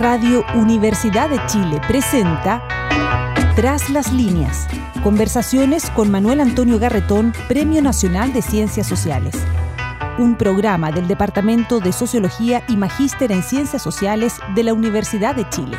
Radio Universidad de Chile presenta Tras las líneas. Conversaciones con Manuel Antonio Garretón, Premio Nacional de Ciencias Sociales. Un programa del Departamento de Sociología y Magíster en Ciencias Sociales de la Universidad de Chile.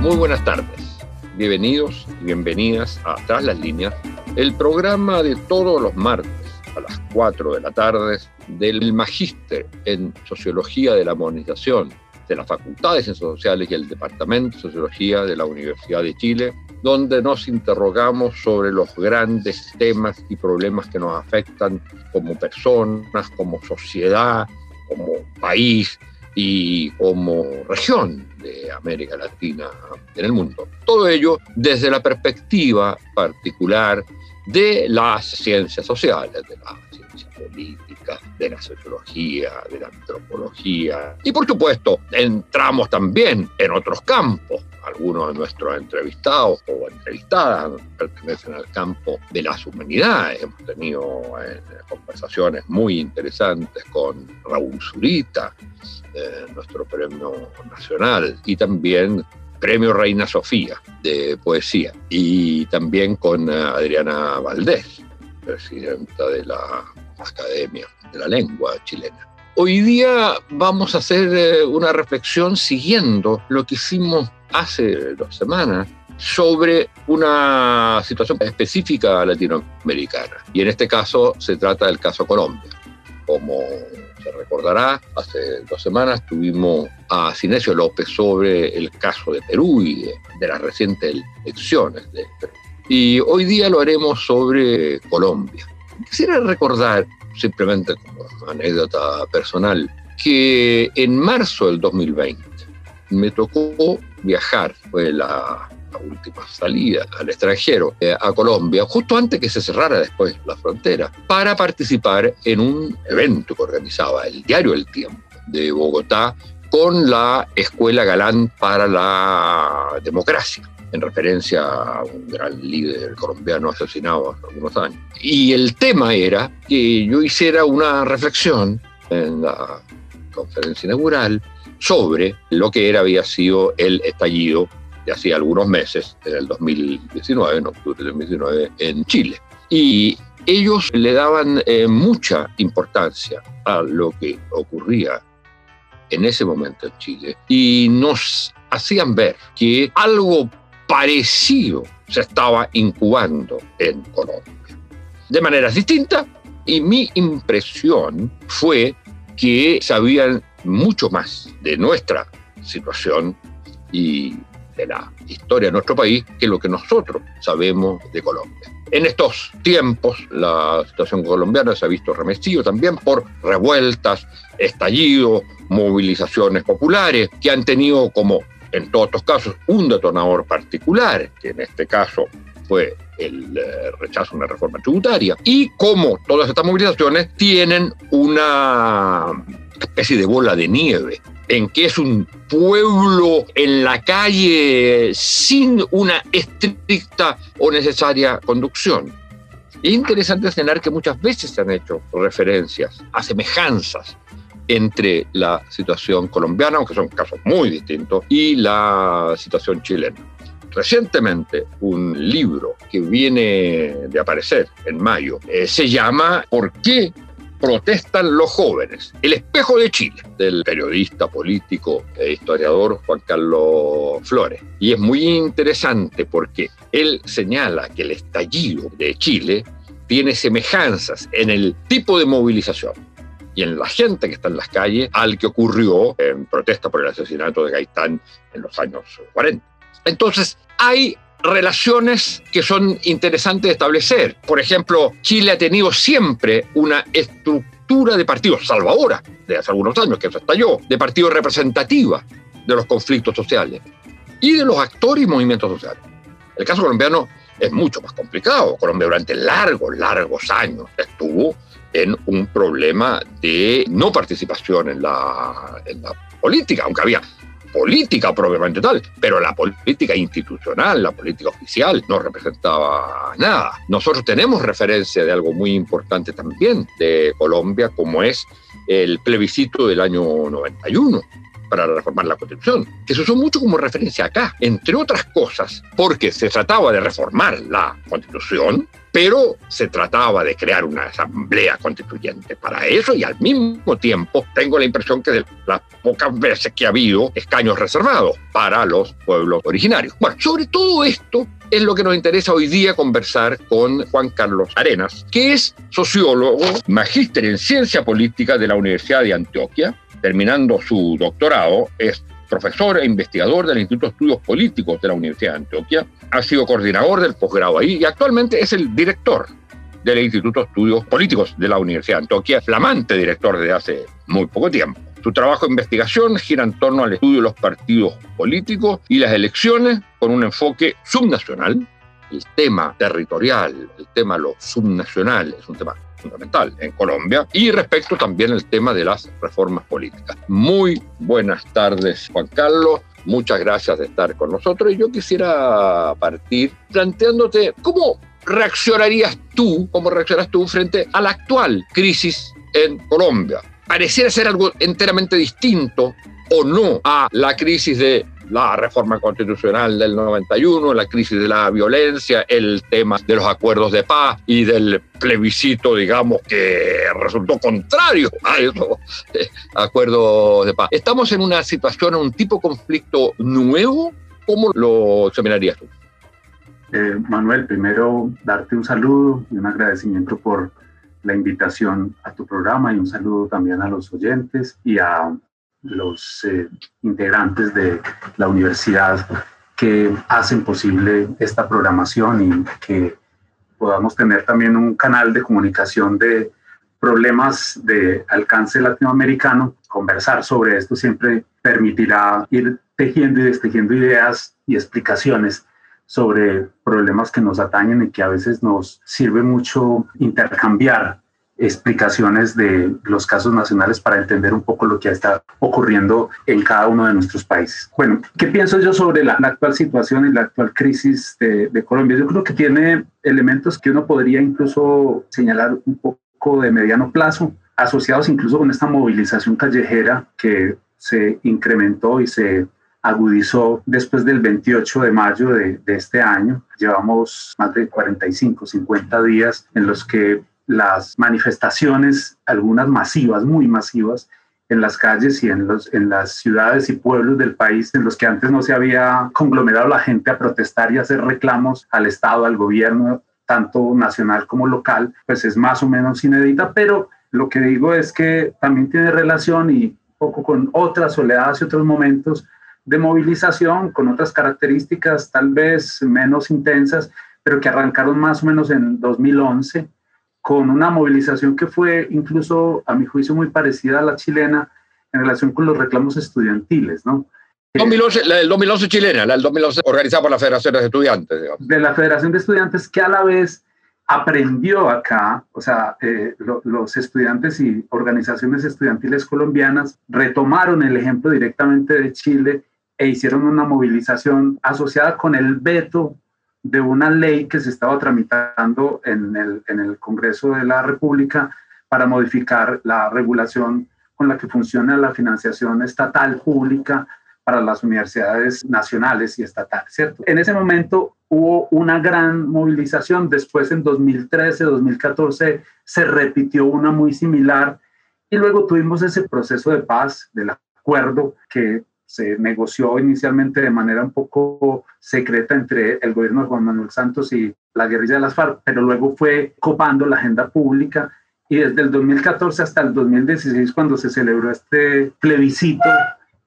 Muy buenas tardes. Bienvenidos y bienvenidas a Tras las líneas, el programa de todos los martes a las 4 de la tarde del Magíster en Sociología de la Modernización de las Facultades de Ciencias Sociales y el Departamento de Sociología de la Universidad de Chile, donde nos interrogamos sobre los grandes temas y problemas que nos afectan como personas, como sociedad, como país y como región de América Latina en el mundo. Todo ello desde la perspectiva particular de las ciencias sociales, de la ciencia política, de la sociología, de la antropología. Y por supuesto, entramos también en otros campos. Algunos de nuestros entrevistados o entrevistadas pertenecen al campo de las humanidades. Hemos tenido eh, conversaciones muy interesantes con Raúl Zurita, eh, nuestro premio nacional, y también Premio Reina Sofía de poesía, y también con eh, Adriana Valdés, presidenta de la Academia de la Lengua chilena. Hoy día vamos a hacer eh, una reflexión siguiendo lo que hicimos hace dos semanas sobre una situación específica latinoamericana. Y en este caso se trata del caso Colombia. Como se recordará, hace dos semanas tuvimos a Sinesio López sobre el caso de Perú y de, las recientes elecciones de Perú. Y hoy día lo haremos sobre Colombia. Quisiera recordar, simplemente como anécdota personal, que en marzo del 2020 me tocó viajar, fue la última salida al extranjero, eh, a Colombia, justo antes que se cerrara después la frontera, para participar en un evento que organizaba el diario El Tiempo de Bogotá con la Escuela Galán para la Democracia en referencia a un gran líder colombiano asesinado hace algunos años. Y el tema era que yo hiciera una reflexión en la conferencia inaugural sobre lo que era, había sido el estallido de hacía algunos meses, en el 2019, en octubre del 2019, en Chile. Y ellos le daban eh, mucha importancia a lo que ocurría en ese momento en Chile y nos hacían ver que algo parecido se estaba incubando en Colombia. De maneras distintas, y mi impresión fue que sabían mucho más de nuestra situación y de la historia de nuestro país que lo que nosotros sabemos de Colombia. En estos tiempos, la situación colombiana se ha visto remecido también por revueltas, estallidos, movilizaciones populares que han tenido como, en todos estos casos, un detonador particular, que en este caso fue el eh, rechazo a una reforma tributaria, y como todas estas movilizaciones tienen una especie de bola de nieve en que es un pueblo en la calle sin una estricta o necesaria conducción. Es interesante señalar que muchas veces se han hecho referencias a semejanzas entre la situación colombiana, aunque son casos muy distintos, y la situación chilena. Recientemente, un libro que viene de aparecer en mayo eh, se llama ¿Por qué protestan los jóvenes. El espejo de Chile, del periodista, político e historiador Juan Carlos Flores. Y es muy interesante porque él señala que el estallido de Chile tiene semejanzas en el tipo de movilización y en la gente que está en las calles al que ocurrió en protesta por el asesinato de Gaitán en los años 40. Entonces, hay relaciones que son interesantes de establecer. Por ejemplo, Chile ha tenido siempre una estructura de partidos, salvo ahora, de hace algunos años que se estalló, de partidos representativa de los conflictos sociales y de los actores y movimientos sociales. El caso colombiano es mucho más complicado. Colombia durante largos, largos años estuvo en un problema de no participación en la, en la política, aunque había política propiamente tal, pero la política institucional, la política oficial, no representaba nada. Nosotros tenemos referencia de algo muy importante también de Colombia, como es el plebiscito del año 91, para reformar la Constitución, que se usó mucho como referencia acá, entre otras cosas, porque se trataba de reformar la Constitución, pero se trataba de crear una asamblea constituyente para eso y al mismo tiempo tengo la impresión que de las pocas veces que ha habido escaños reservados para los pueblos originarios. Bueno, sobre todo esto es lo que nos interesa hoy día conversar con Juan Carlos Arenas, que es sociólogo, magíster en ciencia política de la Universidad de Antioquia, terminando su doctorado, es profesor e investigador del Instituto de Estudios Políticos de la Universidad de Antioquia, ha sido coordinador del posgrado ahí y actualmente es el director del Instituto de Estudios Políticos de la Universidad de Antioquia, flamante director desde hace muy poco tiempo. Su trabajo de investigación gira en torno al estudio de los partidos políticos y las elecciones con un enfoque subnacional. El tema territorial, el tema lo subnacional es un tema fundamental en Colombia y respecto también al tema de las reformas políticas. Muy buenas tardes, Juan Carlos. Muchas gracias de estar con nosotros y yo quisiera partir planteándote cómo reaccionarías tú, cómo reaccionas tú frente a la actual crisis en Colombia. Pareciera ser algo enteramente distinto o no a la crisis de la reforma constitucional del 91, la crisis de la violencia, el tema de los acuerdos de paz y del plebiscito, digamos, que resultó contrario a esos eh, acuerdos de paz. ¿Estamos en una situación, un tipo de conflicto nuevo? ¿Cómo lo examinarías tú? Eh, Manuel, primero darte un saludo y un agradecimiento por la invitación a tu programa y un saludo también a los oyentes y a los eh, integrantes de la universidad que hacen posible esta programación y que podamos tener también un canal de comunicación de problemas de alcance latinoamericano. Conversar sobre esto siempre permitirá ir tejiendo y destejiendo ideas y explicaciones sobre problemas que nos atañen y que a veces nos sirve mucho intercambiar explicaciones de los casos nacionales para entender un poco lo que está ocurriendo en cada uno de nuestros países. Bueno, ¿qué pienso yo sobre la, actual situación y la actual crisis de, Colombia? Yo creo que tiene elementos que uno podría incluso señalar un poco de mediano plazo, asociados incluso con esta movilización callejera que se incrementó y se agudizó después del 28 de mayo de, de, este año. Llevamos más de 45, 50 días en los que las manifestaciones, algunas masivas, muy masivas, en las calles y en, los, en las ciudades y pueblos del país en los que antes no se había conglomerado la gente a protestar y hacer reclamos al Estado, al gobierno, tanto nacional como local, pues es más o menos inédita, pero lo que digo es que también tiene relación y poco con otras oleadas y otros momentos de movilización, con otras características tal vez menos intensas, pero que arrancaron más o menos en 2011 con una movilización que fue incluso, a mi juicio, muy parecida a la chilena en relación con los reclamos estudiantiles, ¿no? 2011, la del 2011 chilena, la del 2011 organizada por la Federación de Estudiantes. Digamos. De la Federación de Estudiantes que a la vez aprendió acá, o sea, eh, lo, los estudiantes y organizaciones estudiantiles colombianas retomaron el ejemplo directamente de Chile e hicieron una movilización asociada con el veto de una ley que se estaba tramitando en el, en el Congreso de la República para modificar la regulación con la que funciona la financiación estatal pública para las universidades nacionales y estatales, ¿cierto? En ese momento hubo una gran movilización, después en 2013, 2014 se repitió una muy similar y luego tuvimos ese proceso de paz, del acuerdo que se negoció inicialmente de manera un poco secreta entre el gobierno de Juan Manuel Santos y la guerrilla de las FARC, pero luego fue copando la agenda pública y desde el 2014 hasta el 2016, cuando se celebró este plebiscito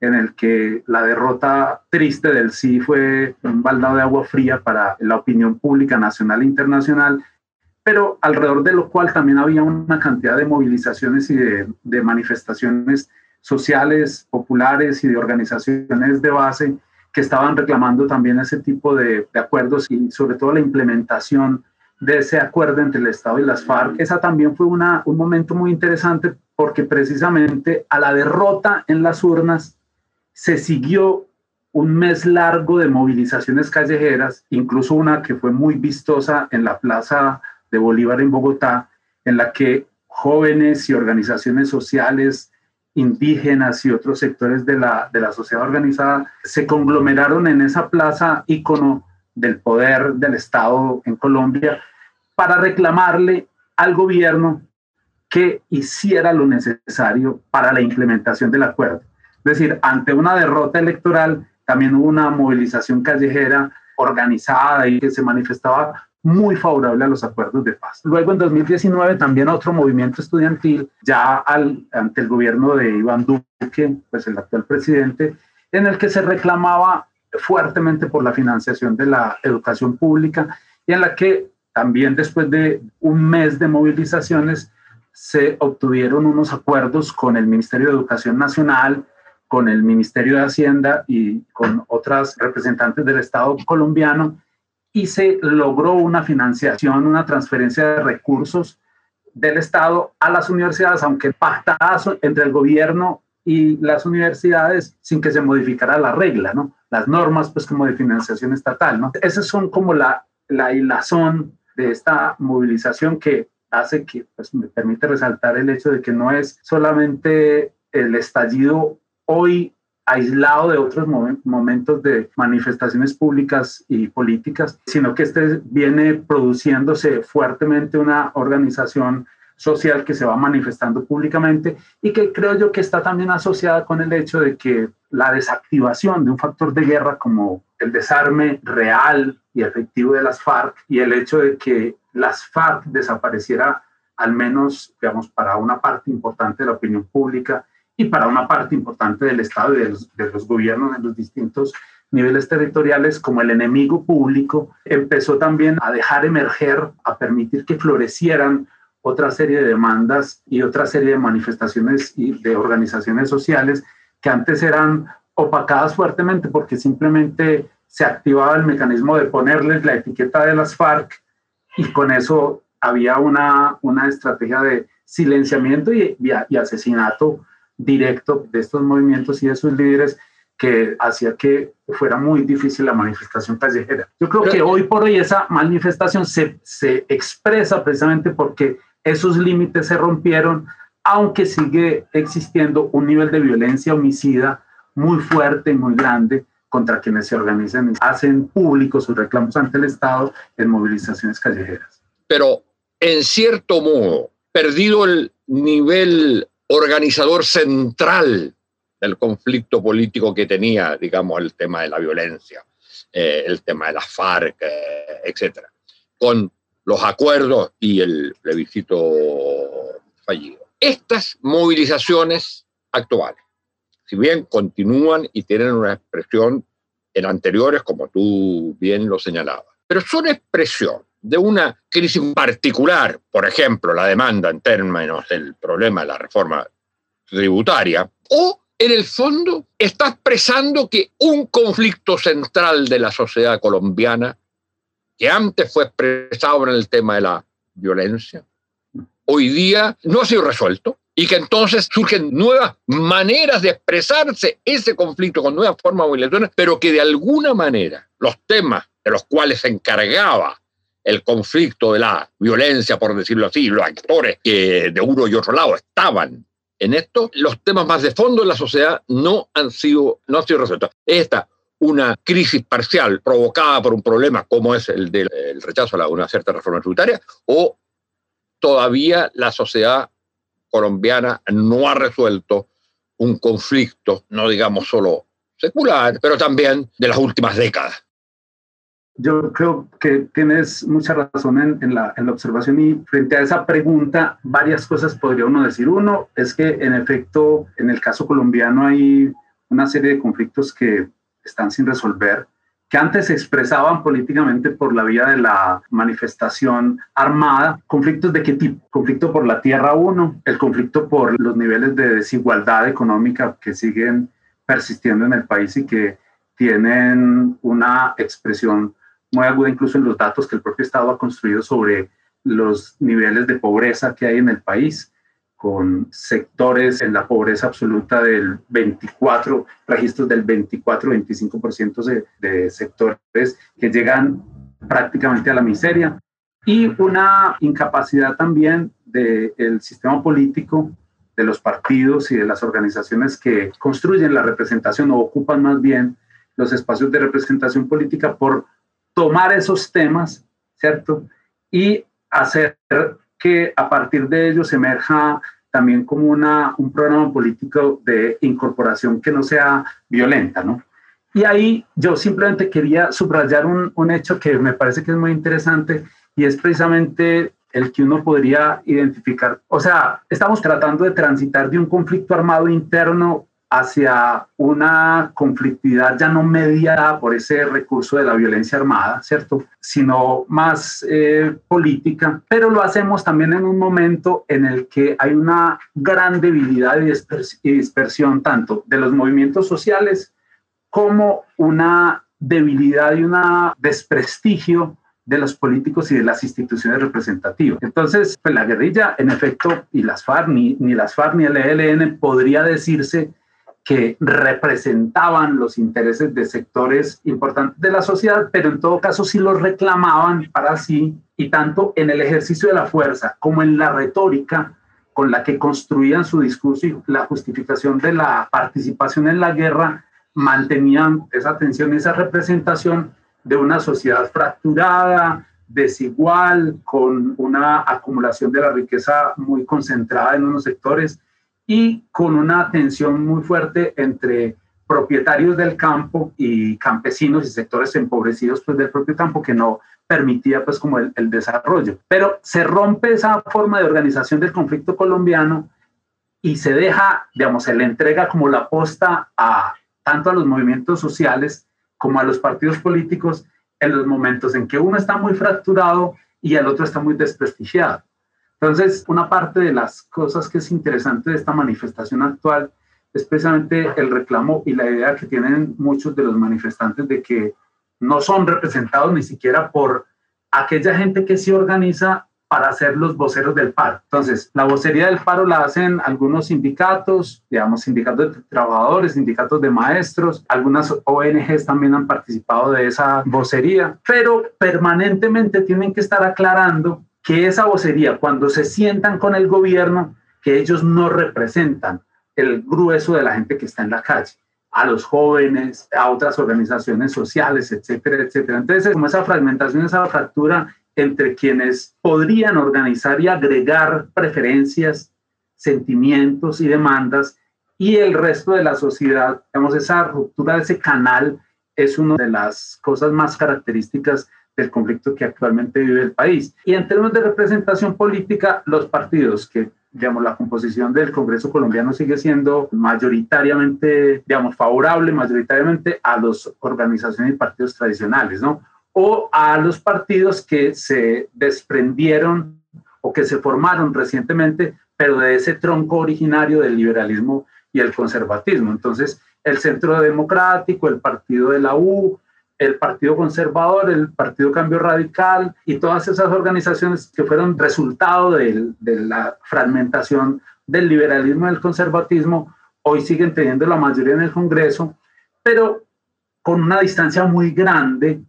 en el que la derrota triste del sí fue un baldado de agua fría para la opinión pública nacional e internacional, pero alrededor de lo cual también había una cantidad de movilizaciones y de, de manifestaciones sociales, populares y de organizaciones de base que estaban reclamando también ese tipo de, acuerdos y sobre todo la implementación de ese acuerdo entre el Estado y las FARC. Esa también fue una, un momento muy interesante porque precisamente a la derrota en las urnas se siguió un mes largo de movilizaciones callejeras, incluso una que fue muy vistosa en la Plaza de Bolívar en Bogotá, en la que jóvenes y organizaciones sociales indígenas y otros sectores de la, de la sociedad organizada se conglomeraron en esa plaza ícono del poder del Estado en Colombia para reclamarle al gobierno que hiciera lo necesario para la implementación del acuerdo. Es decir, ante una derrota electoral, también hubo una movilización callejera organizada y que se manifestaba muy favorable a los acuerdos de paz. Luego, en 2019, también otro movimiento estudiantil, ya ante el gobierno de Iván Duque, pues el actual presidente, en el que se reclamaba fuertemente por la financiación de la educación pública y en la que también después de un mes de movilizaciones se obtuvieron unos acuerdos con el Ministerio de Educación Nacional, con el Ministerio de Hacienda y con otras representantes del Estado colombiano y se logró una financiación, una transferencia de recursos del Estado a las universidades, aunque pactadas entre el gobierno y las universidades sin que se modificara la regla, ¿no? Las normas, pues, como de financiación estatal, ¿no? Esas son como la, la hilazón de esta movilización que hace que, pues, me permite resaltar el hecho de que no es solamente el estallido hoy aislado de otros momentos de manifestaciones públicas y políticas, sino que este viene produciéndose fuertemente una organización social que se va manifestando públicamente y que creo yo que está también asociada con el hecho de que la desactivación de un factor de guerra como el desarme real y efectivo de las FARC y el hecho de que las FARC desapareciera al menos, digamos, para una parte importante de la opinión pública y para una parte importante del Estado y de los, de los gobiernos en los distintos niveles territoriales como el enemigo público, empezó también a dejar emerger, a permitir que florecieran otra serie de demandas y otra serie de manifestaciones y de organizaciones sociales que antes eran opacadas fuertemente porque simplemente se activaba el mecanismo de ponerles la etiqueta de las FARC y con eso había una, una estrategia de silenciamiento y, y asesinato directo de estos movimientos y de sus líderes que hacía que fuera muy difícil la manifestación callejera. Yo creo que hoy por hoy esa manifestación se, se expresa precisamente porque esos límites se rompieron, aunque sigue existiendo un nivel de violencia homicida muy fuerte, muy grande contra quienes se organizan y hacen públicos sus reclamos ante el Estado en movilizaciones callejeras. Pero, en cierto modo, perdido el nivel organizador central del conflicto político que tenía, digamos, el tema de la violencia, eh, el tema de las FARC, eh, etcétera, con los acuerdos y el plebiscito fallido. Estas movilizaciones actuales, si bien continúan y tienen una expresión en anteriores, como tú bien lo señalabas, pero son expresión de una crisis particular, por ejemplo, la demanda en términos del problema de la reforma tributaria, o en el fondo está expresando que un conflicto central de la sociedad colombiana, que antes fue expresado en el tema de la violencia, hoy día no ha sido resuelto y que entonces surgen nuevas maneras de expresarse ese conflicto con nuevas formas de movilizaciones, pero que de alguna manera los temas de los cuales se encargaba el conflicto de la violencia, por decirlo así, los actores que de uno y otro lado estaban en esto, los temas más de fondo de la sociedad no han sido, no han sido resueltos. Esta, una crisis parcial provocada por un problema como es el del rechazo a una cierta reforma tributaria, o todavía la sociedad colombiana no ha resuelto un conflicto, no digamos solo secular, pero también de las últimas décadas. Yo creo que tienes mucha razón en, la, en, la, observación y frente a esa pregunta, varias cosas podría uno decir. Uno es que en efecto, en el caso colombiano hay una serie de conflictos que están sin resolver, que antes se expresaban políticamente por la vía de la manifestación armada. ¿Conflictos de qué tipo? Conflicto por la tierra uno, el conflicto por los niveles de desigualdad económica que siguen persistiendo en el país y que tienen una expresión muy aguda incluso en los datos que el propio Estado ha construido sobre los niveles de pobreza que hay en el país, con sectores en la pobreza absoluta del 24, registros del 24-25% de, de sectores que llegan prácticamente a la miseria. Y una incapacidad también del sistema político de los partidos y de las organizaciones que construyen la representación o ocupan más bien los espacios de representación política por tomar esos temas, ¿cierto? Y hacer que a partir de ellos emerja también como una, un programa político de incorporación que no sea violenta, ¿no? Y ahí yo simplemente quería subrayar un, un hecho que me parece que es muy interesante y es precisamente el que uno podría identificar. O sea, estamos tratando de transitar de un conflicto armado interno hacia una conflictividad ya no mediada por ese recurso de la violencia armada, ¿cierto? Sino más eh, política, pero lo hacemos también en un momento en el que hay una gran debilidad y dispersión tanto de los movimientos sociales como una debilidad y un desprestigio de los políticos y de las instituciones representativas. Entonces, pues la guerrilla, en efecto, y las FARC, ni, ni las FARC ni el ELN podría decirse que representaban los intereses de sectores importantes de la sociedad, pero en todo caso sí los reclamaban para sí, y tanto en el ejercicio de la fuerza como en la retórica con la que construían su discurso y la justificación de la participación en la guerra, mantenían esa tensión, esa representación de una sociedad fracturada, desigual, con una acumulación de la riqueza muy concentrada en unos sectores y con una tensión muy fuerte entre propietarios del campo y campesinos y sectores empobrecidos pues, del propio campo que no permitía pues como el, el desarrollo. Pero se rompe esa forma de organización del conflicto colombiano y se deja, digamos, se le entrega como la posta a tanto a los movimientos sociales como a los partidos políticos en los momentos en que uno está muy fracturado y el otro está muy desprestigiado. Entonces, una parte de las cosas que es interesante de esta manifestación actual es precisamente el reclamo y la idea que tienen muchos de los manifestantes de que no son representados ni siquiera por aquella gente que se organiza para ser los voceros del paro. Entonces, la vocería del paro la hacen algunos sindicatos, digamos, sindicatos de trabajadores, sindicatos de maestros, algunas ONGs también han participado de esa vocería, pero permanentemente tienen que estar aclarando que esa vocería, cuando se sientan con el gobierno, que ellos no representan el grueso de la gente que está en la calle, a los jóvenes, a otras organizaciones sociales, etcétera, etcétera. Entonces, como esa fragmentación, esa fractura entre quienes podrían organizar y agregar preferencias, sentimientos y demandas y el resto de la sociedad, digamos, esa ruptura de ese canal es una de las cosas más características del conflicto que actualmente vive el país. Y en términos de representación política, los partidos que digamos, la composición del Congreso colombiano sigue siendo mayoritariamente, digamos, favorable mayoritariamente a las organizaciones y partidos tradicionales, ¿no? O a los partidos que se desprendieron o que se formaron recientemente, pero de ese tronco originario del liberalismo y el conservatismo. Entonces, el Centro Democrático, el Partido de la U, el Partido Conservador, el Partido Cambio Radical y todas esas organizaciones que fueron resultado de, la fragmentación del liberalismo y del conservatismo, hoy siguen teniendo la mayoría en el Congreso, pero con una distancia muy grande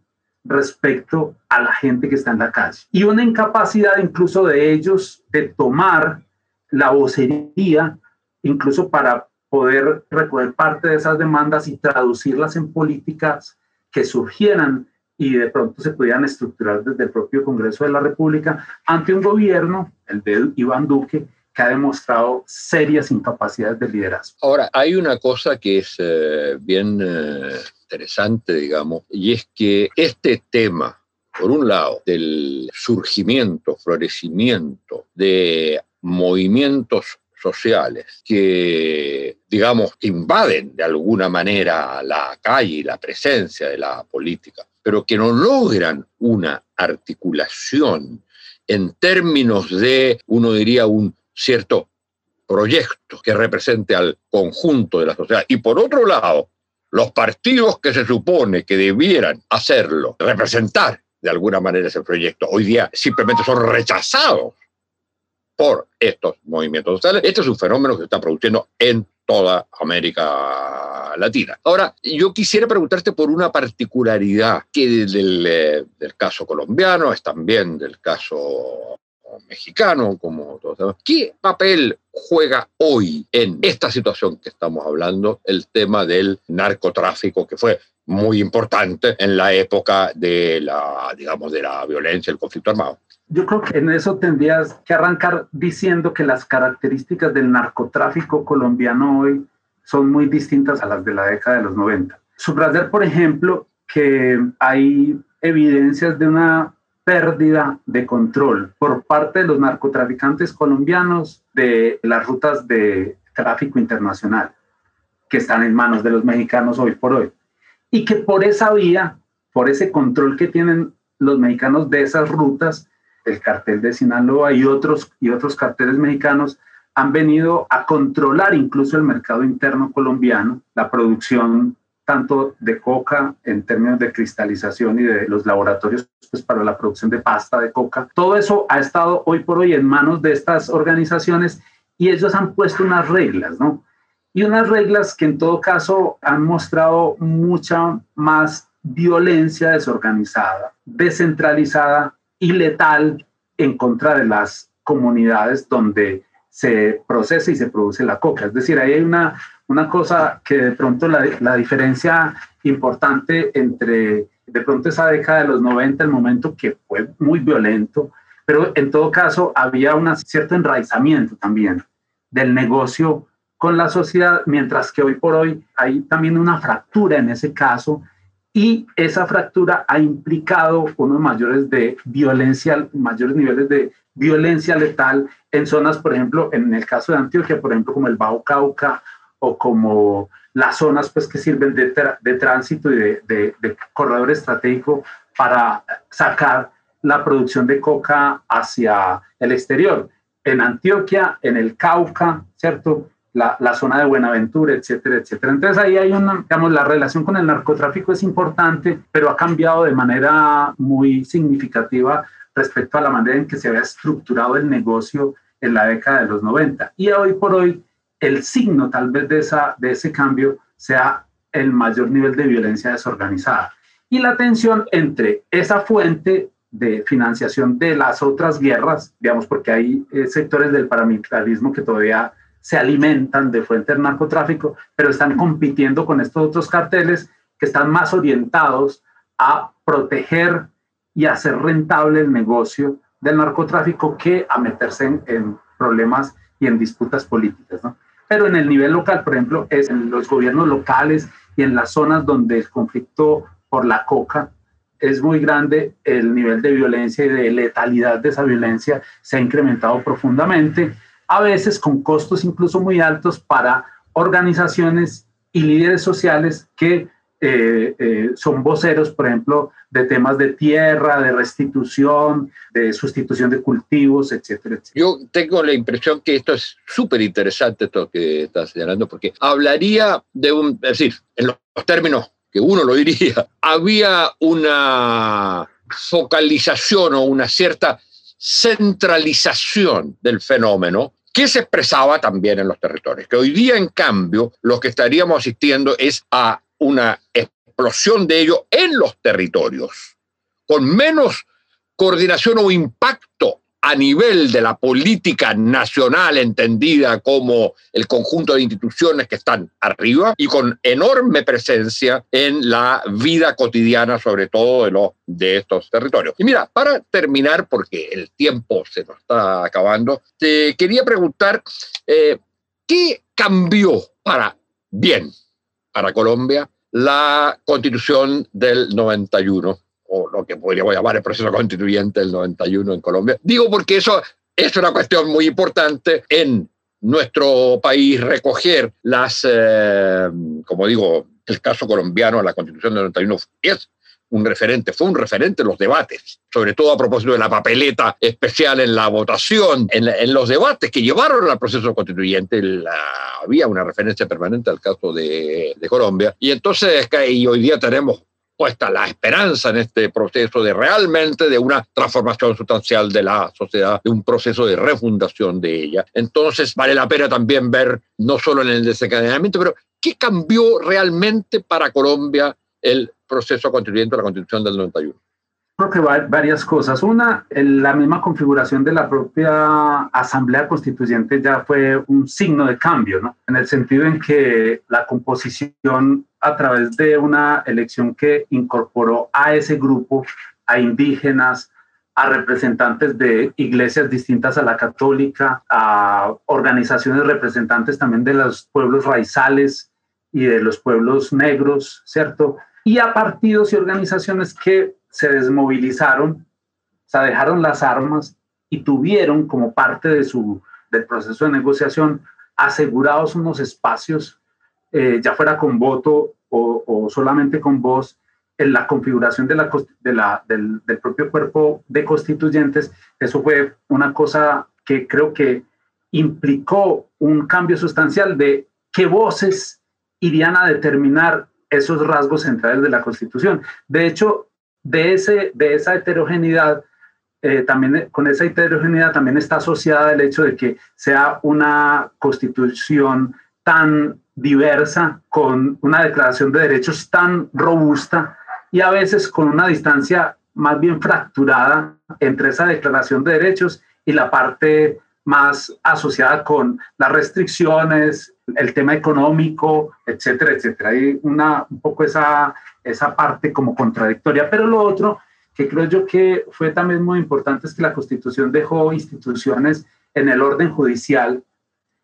respecto a la gente que está en la calle. Y una incapacidad incluso de ellos de tomar la vocería, incluso para poder recoger parte de esas demandas y traducirlas en políticas que surgieran y de pronto se pudieran estructurar desde el propio Congreso de la República ante un gobierno, el de Iván Duque, que ha demostrado serias incapacidades de liderazgo. Ahora, hay una cosa que es eh, bien eh, interesante, digamos, y es que este tema, por un lado, del surgimiento, florecimiento de movimientos sociales que, digamos, invaden de alguna manera la calle y la presencia de la política, pero que no logran una articulación en términos de, uno diría, un cierto proyecto que represente al conjunto de la sociedad. Y por otro lado, los partidos que se supone que debieran hacerlo, representar de alguna manera ese proyecto, hoy día simplemente son rechazados por estos movimientos sociales. Este es un fenómeno que se está produciendo en toda América Latina. Ahora, yo quisiera preguntarte por una particularidad que del, eh, del caso colombiano, es también del caso mexicano, como todos sabemos. ¿Qué papel juega hoy en esta situación que estamos hablando el tema del narcotráfico, que fue muy importante en la época de la, digamos, de la violencia, el conflicto armado? Yo creo que en eso tendrías que arrancar diciendo que las características del narcotráfico colombiano hoy son muy distintas a las de la década de los 90. Subrayar, por ejemplo, que hay evidencias de una pérdida de control por parte de los narcotraficantes colombianos de las rutas de tráfico internacional que están en manos de los mexicanos hoy por hoy. Y que por esa vía, por ese control que tienen los mexicanos de esas rutas, el cartel de Sinaloa y otros, y otros carteles mexicanos han venido a controlar incluso el mercado interno colombiano, la producción tanto de coca en términos de cristalización y de los laboratorios pues, para la producción de pasta de coca. Todo eso ha estado hoy por hoy en manos de estas organizaciones y ellos han puesto unas reglas, ¿no? Y unas reglas que en todo caso han mostrado mucha más violencia desorganizada, descentralizada y letal en contra de las comunidades donde se procesa y se produce la coca. Es decir, ahí hay una, una cosa que de pronto la, la diferencia importante entre de pronto esa década de los 90, el momento que fue muy violento, pero en todo caso había un cierto enraizamiento también del negocio con la sociedad, mientras que hoy por hoy hay también una fractura en ese caso y esa fractura ha implicado unos mayores de violencia, mayores niveles de violencia letal en zonas, por ejemplo, en el caso de Antioquia, por ejemplo, como el Bajo Cauca o como las zonas pues, que sirven de, de tránsito y de, de, de, corredor estratégico para sacar la producción de coca hacia el exterior. En Antioquia, en el Cauca, ¿cierto? La, zona de Buenaventura, etcétera, etcétera. Entonces ahí hay una, digamos, la relación con el narcotráfico es importante, pero ha cambiado de manera muy significativa respecto a la manera en que se había estructurado el negocio en la década de los 90. Y hoy por hoy el signo tal vez de, esa, de ese cambio sea el mayor nivel de violencia desorganizada y la tensión entre esa fuente de financiación de las otras guerras, digamos, porque hay eh, sectores del paramilitarismo que todavía se alimentan de fuentes del narcotráfico, pero están compitiendo con estos otros carteles que están más orientados a proteger y hacer rentable el negocio del narcotráfico que a meterse en, problemas y en disputas políticas. pero en el nivel local, por ejemplo, es en los gobiernos locales y en las zonas donde el conflicto por la coca es muy grande, el nivel de violencia y de letalidad de esa violencia se ha incrementado profundamente, a veces con costos incluso muy altos para organizaciones y líderes sociales que eh, eh, son voceros, por ejemplo, de temas de tierra, de restitución, de sustitución de cultivos, etcétera, etcétera. Yo tengo la impresión que esto es súper interesante, esto que estás señalando, porque hablaría de un, es decir, en los términos que uno lo diría, había una focalización o una cierta centralización del fenómeno que se expresaba también en los territorios. Que hoy día, en cambio, lo que estaríamos asistiendo es a una explosión de ello en los territorios, con menos coordinación o impacto a nivel de la política nacional entendida como el conjunto de instituciones que están arriba y con enorme presencia en la vida cotidiana, sobre todo de, los, de estos territorios. Y mira, para terminar, porque el tiempo se nos está acabando, te quería preguntar, eh, ¿qué cambió para bien para Colombia la constitución del 91, o lo que podríamos llamar el proceso constituyente del 91 en Colombia. Digo porque eso es una cuestión muy importante en nuestro país, recoger las, eh, como digo, el caso colombiano, la constitución del 91 es un referente, fue un referente en los debates, sobre todo a propósito de la papeleta especial en la votación, en, los debates que llevaron al proceso constituyente, había una referencia permanente al caso de, de Colombia. Y entonces, y hoy día tenemos puesta la esperanza en este proceso de realmente de una transformación sustancial de la sociedad, de un proceso de refundación de ella. Entonces vale la pena también ver, no solo en el desencadenamiento, pero qué cambió realmente para Colombia el proceso constituyente de la Constitución del 91? Creo que varias cosas. Una, la misma configuración de la propia Asamblea Constituyente ya fue un signo de cambio, ¿no? En el sentido en que la composición a través de una elección que incorporó a ese grupo, a indígenas, a representantes de iglesias distintas a la católica, a organizaciones representantes también de los pueblos raizales y de los pueblos negros, ¿cierto? Y a partidos y organizaciones que se desmovilizaron, o sea, dejaron las armas y tuvieron como parte de su, del proceso de negociación asegurados unos espacios, eh, ya fuera con voto o, solamente con voz, en la configuración del propio cuerpo de constituyentes. Eso fue una cosa que creo que implicó un cambio sustancial de qué voces irían a determinar esos rasgos centrales de la Constitución. De hecho, de, ese, de esa heterogeneidad, eh, también con esa heterogeneidad también está asociada el hecho de que sea una constitución tan diversa, con una declaración de derechos tan robusta y a veces con una distancia más bien fracturada entre esa declaración de derechos y la parte más asociada con las restricciones, el tema económico, etcétera, etcétera. Hay una, un poco esa, esa parte como contradictoria. Pero lo otro que creo yo que fue también muy importante es que la Constitución dejó instituciones en el orden judicial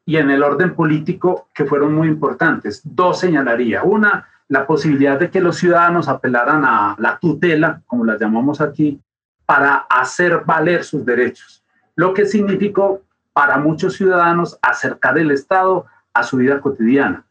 y en el orden político que fueron muy importantes. Dos señalaría. Una, la posibilidad de que los ciudadanos apelaran a la tutela, como la llamamos aquí, para hacer valer sus derechos. Lo que significó para muchos ciudadanos acercar el Estado a su vida cotidiana.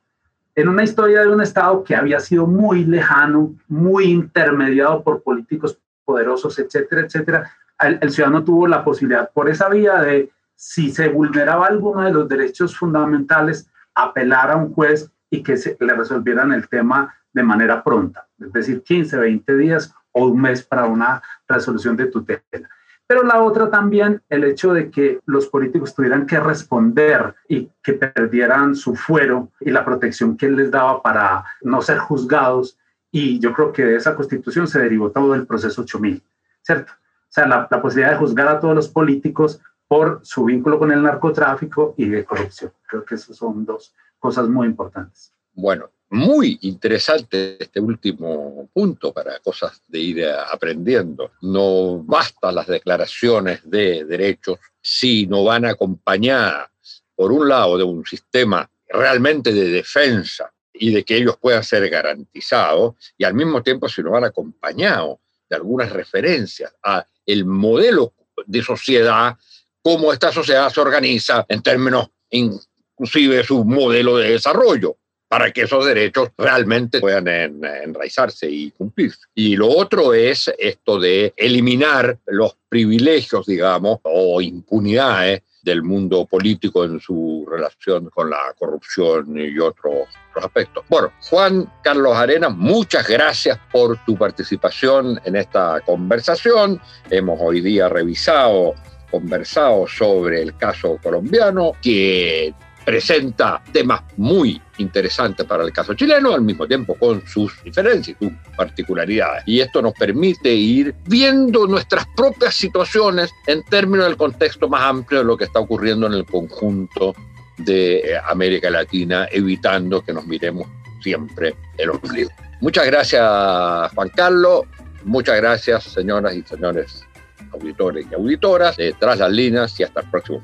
En una historia de un Estado que había sido muy lejano, muy intermediado por políticos poderosos, etcétera, etcétera, el, ciudadano tuvo la posibilidad por esa vía de, si se vulneraba alguno de los derechos fundamentales, apelar a un juez y que se, le resolvieran el tema de manera pronta, es decir, 15, 20 días o un mes para una resolución de tutela. Pero la otra también, el hecho de que los políticos tuvieran que responder y que perdieran su fuero y la protección que él les daba para no ser juzgados. Y yo creo que de esa constitución se derivó todo el proceso 8000, ¿cierto? O sea, la, la posibilidad de juzgar a todos los políticos por su vínculo con el narcotráfico y de corrupción. Creo que esas son dos cosas muy importantes. Bueno, muy interesante este último punto para cosas de ir aprendiendo. No basta las declaraciones de derechos si no van acompañadas, por un lado, de un sistema realmente de defensa y de que ellos puedan ser garantizados, y al mismo tiempo si no van acompañados de algunas referencias a el modelo de sociedad, cómo esta sociedad se organiza en términos inclusive su modelo de desarrollo para que esos derechos realmente puedan enraizarse y cumplirse. Y lo otro es esto de eliminar los privilegios, digamos, o impunidades del mundo político en su relación con la corrupción y otros, otros aspectos. Bueno, Juan Carlos Arenas, muchas gracias por tu participación en esta conversación. Hemos hoy día revisado conversado sobre el caso colombiano, que presenta temas muy interesantes para el caso chileno, al mismo tiempo con sus diferencias y sus particularidades. Y esto nos permite ir viendo nuestras propias situaciones en términos del contexto más amplio de lo que está ocurriendo en el conjunto de eh, América Latina, evitando que nos miremos siempre el ombligo. Muchas gracias, Juan Carlos. Muchas gracias, señoras y señores auditores y auditoras, de Tras las Líneas y hasta el próximo.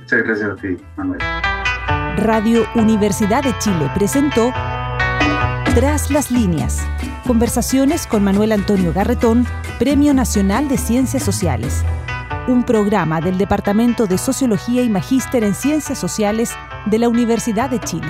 Muchas gracias a ti, Manuel. Radio Universidad de Chile presentó Tras las líneas. Conversaciones con Manuel Antonio Garretón, Premio Nacional de Ciencias Sociales. Un programa del Departamento de Sociología y Magíster en Ciencias Sociales de la Universidad de Chile.